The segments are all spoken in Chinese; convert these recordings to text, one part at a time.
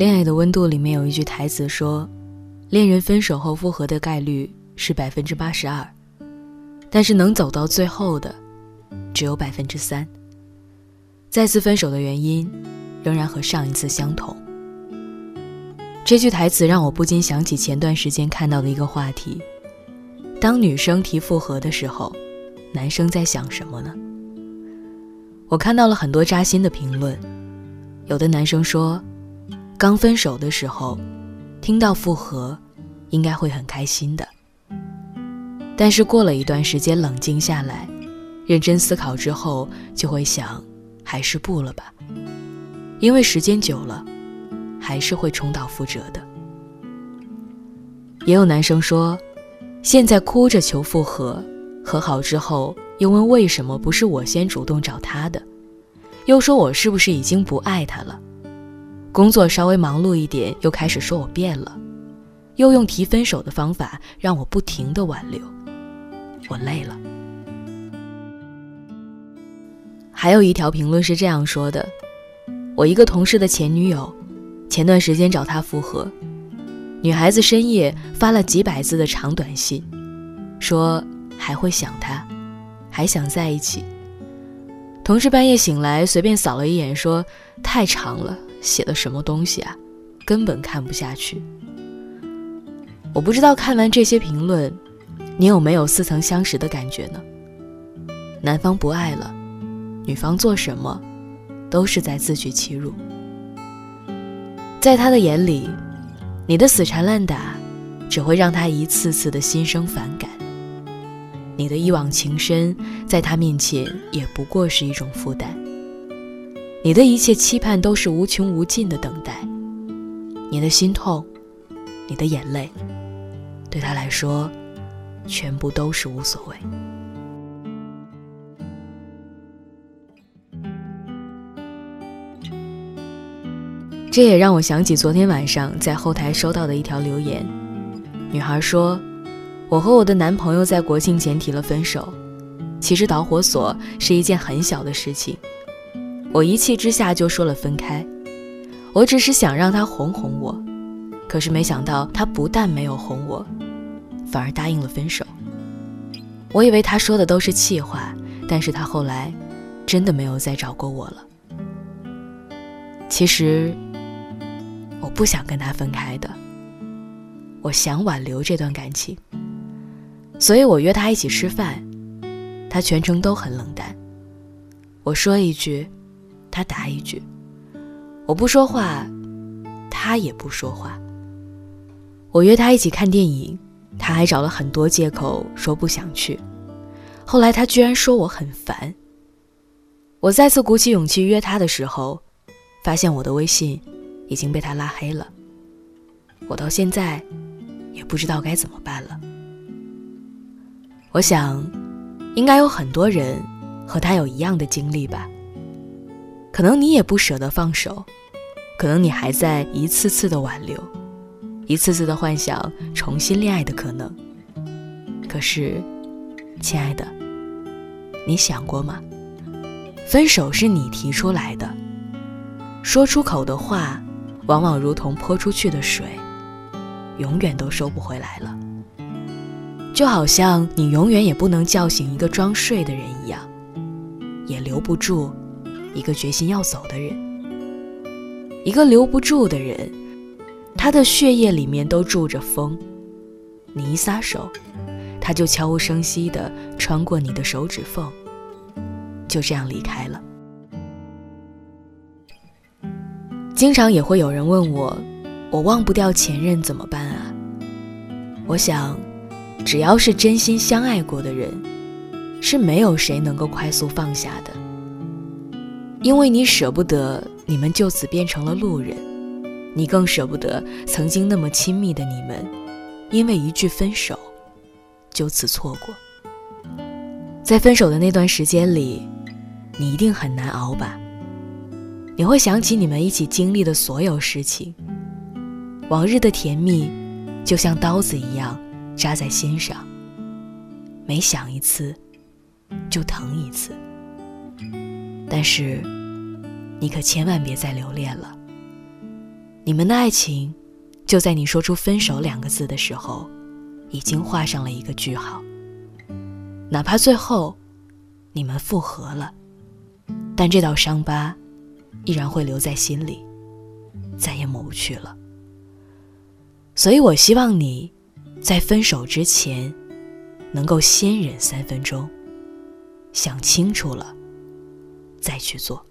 恋爱的温度里面有一句台词说：“恋人分手后复合的概率是百分之八十二，但是能走到最后的只有百分之三。再次分手的原因仍然和上一次相同。”这句台词让我不禁想起前段时间看到的一个话题：当女生提复合的时候，男生在想什么呢？我看到了很多扎心的评论，有的男生说。刚分手的时候，听到复合，应该会很开心的。但是过了一段时间，冷静下来，认真思考之后，就会想，还是不了吧。因为时间久了，还是会重蹈覆辙的。也有男生说，现在哭着求复合，和好之后又问为什么不是我先主动找他的，又说我是不是已经不爱他了。工作稍微忙碌一点，又开始说我变了，又用提分手的方法让我不停的挽留，我累了。还有一条评论是这样说的：我一个同事的前女友，前段时间找他复合，女孩子深夜发了几百字的长短信，说还会想他，还想在一起。同事半夜醒来，随便扫了一眼，说太长了。写的什么东西啊，根本看不下去。我不知道看完这些评论，你有没有似曾相识的感觉呢？男方不爱了，女方做什么，都是在自取其辱。在他的眼里，你的死缠烂打，只会让他一次次的心生反感。你的一往情深，在他面前也不过是一种负担。你的一切期盼都是无穷无尽的等待，你的心痛，你的眼泪，对他来说，全部都是无所谓。这也让我想起昨天晚上在后台收到的一条留言，女孩说：“我和我的男朋友在国庆前提了分手，其实导火索是一件很小的事情。”我一气之下就说了分开，我只是想让他哄哄我，可是没想到他不但没有哄我，反而答应了分手。我以为他说的都是气话，但是他后来真的没有再找过我了。其实我不想跟他分开的，我想挽留这段感情，所以我约他一起吃饭，他全程都很冷淡。我说一句。他答一句：“我不说话，他也不说话。”我约他一起看电影，他还找了很多借口说不想去。后来他居然说我很烦。我再次鼓起勇气约他的时候，发现我的微信已经被他拉黑了。我到现在也不知道该怎么办了。我想，应该有很多人和他有一样的经历吧。可能你也不舍得放手，可能你还在一次次的挽留，一次次的幻想重新恋爱的可能。可是，亲爱的，你想过吗？分手是你提出来的，说出口的话，往往如同泼出去的水，永远都收不回来了。就好像你永远也不能叫醒一个装睡的人一样，也留不住。一个决心要走的人，一个留不住的人，他的血液里面都住着风。你一撒手，他就悄无声息地穿过你的手指缝，就这样离开了。经常也会有人问我，我忘不掉前任怎么办啊？我想，只要是真心相爱过的人，是没有谁能够快速放下的。因为你舍不得你们就此变成了路人，你更舍不得曾经那么亲密的你们，因为一句分手，就此错过。在分手的那段时间里，你一定很难熬吧？你会想起你们一起经历的所有事情，往日的甜蜜，就像刀子一样扎在心上，每想一次，就疼一次。但是，你可千万别再留恋了。你们的爱情，就在你说出“分手”两个字的时候，已经画上了一个句号。哪怕最后，你们复合了，但这道伤疤，依然会留在心里，再也抹不去了。所以我希望你，在分手之前，能够先忍三分钟，想清楚了，再去做。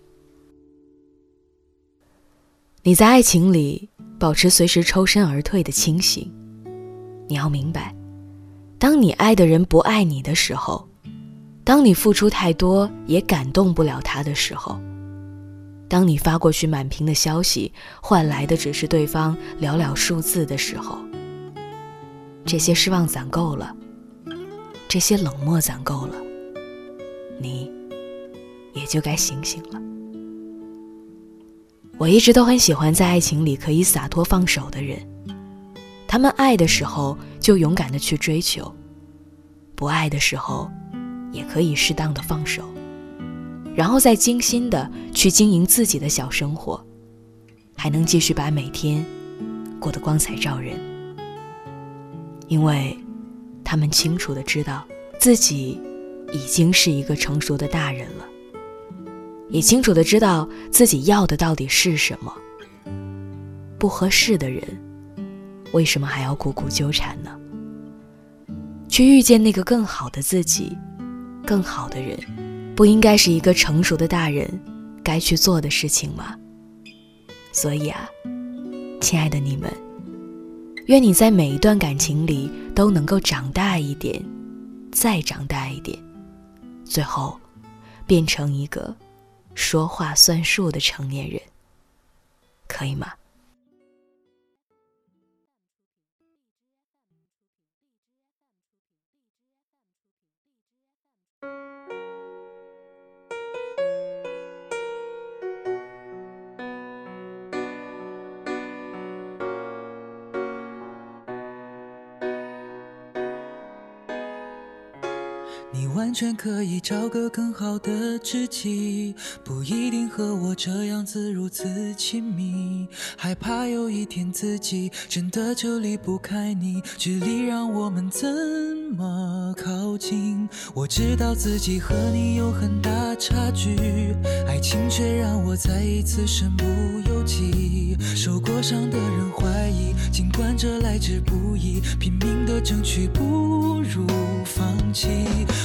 你在爱情里保持随时抽身而退的清醒，你要明白，当你爱的人不爱你的时候，当你付出太多也感动不了他的时候，当你发过去满屏的消息换来的只是对方寥寥数字的时候，这些失望攒够了，这些冷漠攒够了，你也就该醒醒了。我一直都很喜欢在爱情里可以洒脱放手的人，他们爱的时候就勇敢的去追求，不爱的时候，也可以适当的放手，然后再精心的去经营自己的小生活，还能继续把每天过得光彩照人，因为，他们清楚的知道自己已经是一个成熟的大人了。也清楚的知道自己要的到底是什么。不合适的人，为什么还要苦苦纠缠呢？去遇见那个更好的自己，更好的人，不应该是一个成熟的大人该去做的事情吗？所以啊，亲爱的你们，愿你在每一段感情里都能够长大一点，再长大一点，最后变成一个。说话算数的成年人，可以吗？你完全可以找个更好的知己，不一定和我这样子如此亲密。害怕有一天自己真的就离不开你，距离让我们怎么靠近？我知道自己和你有很大差距，爱情却让我再一次身不由己。受过伤的人怀疑，尽管这来之不易，拼命的争取不如放弃。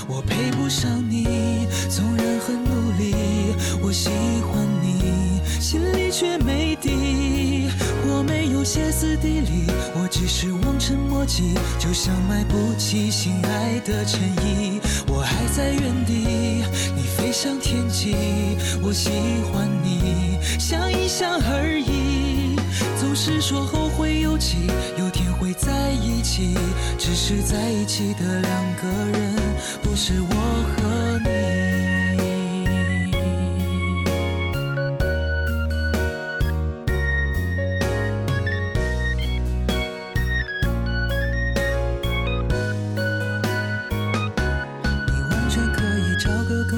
我配不上你，纵然很努力。我喜欢你，心里却没底。我没有歇斯底里，我只是望尘莫及，就像买不起心爱的衬衣。我还在原地，你飞向天际。我喜欢你，想一想而已。总是说后会有期，有天会在一起，只是在一起的两个人，不是我和你。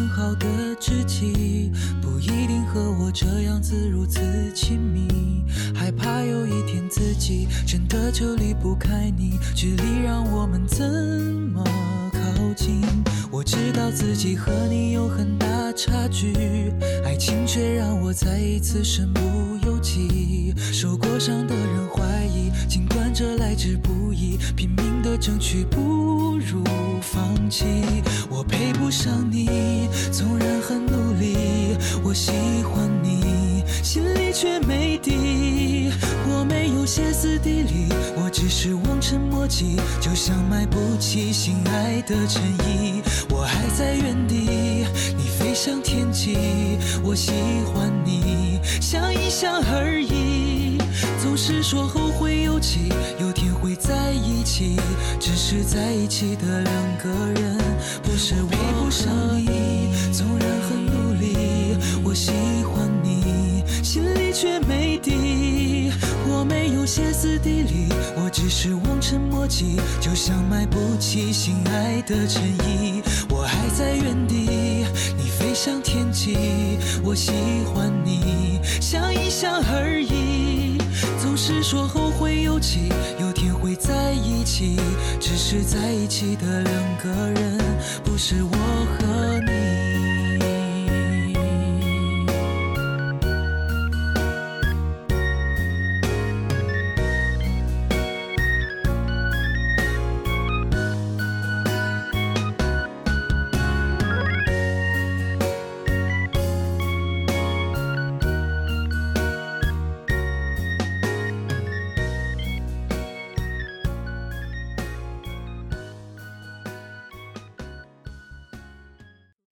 好的知己，不一定和我这样子如此亲密。害怕有一天自己真的就离不开你，距离让我们怎么靠近？我知道自己和你有很大差距，爱情却让我再一次身不由己。受过伤的人怀疑，尽管这来之不易，拼命争取不如放弃。我配不上你，纵然很努力。我喜欢你，心里却没底。我没有歇斯底里，我只是望尘莫及，就像买不起心爱的衬衣。我还在原地，你飞向天际。我喜欢你，想一想而已。不是说后会有期，有天会在一起，只是在一起的两个人，不是配不上你。纵然很努力，我喜欢你，心里却没底。我没有歇斯底里，我只是望尘莫及，就像买不起心爱的衬衣。我还在原地，你飞向天际。我喜欢你，想一想而已。不是说后会有期，有天会在一起。只是在一起的两个人，不是我和。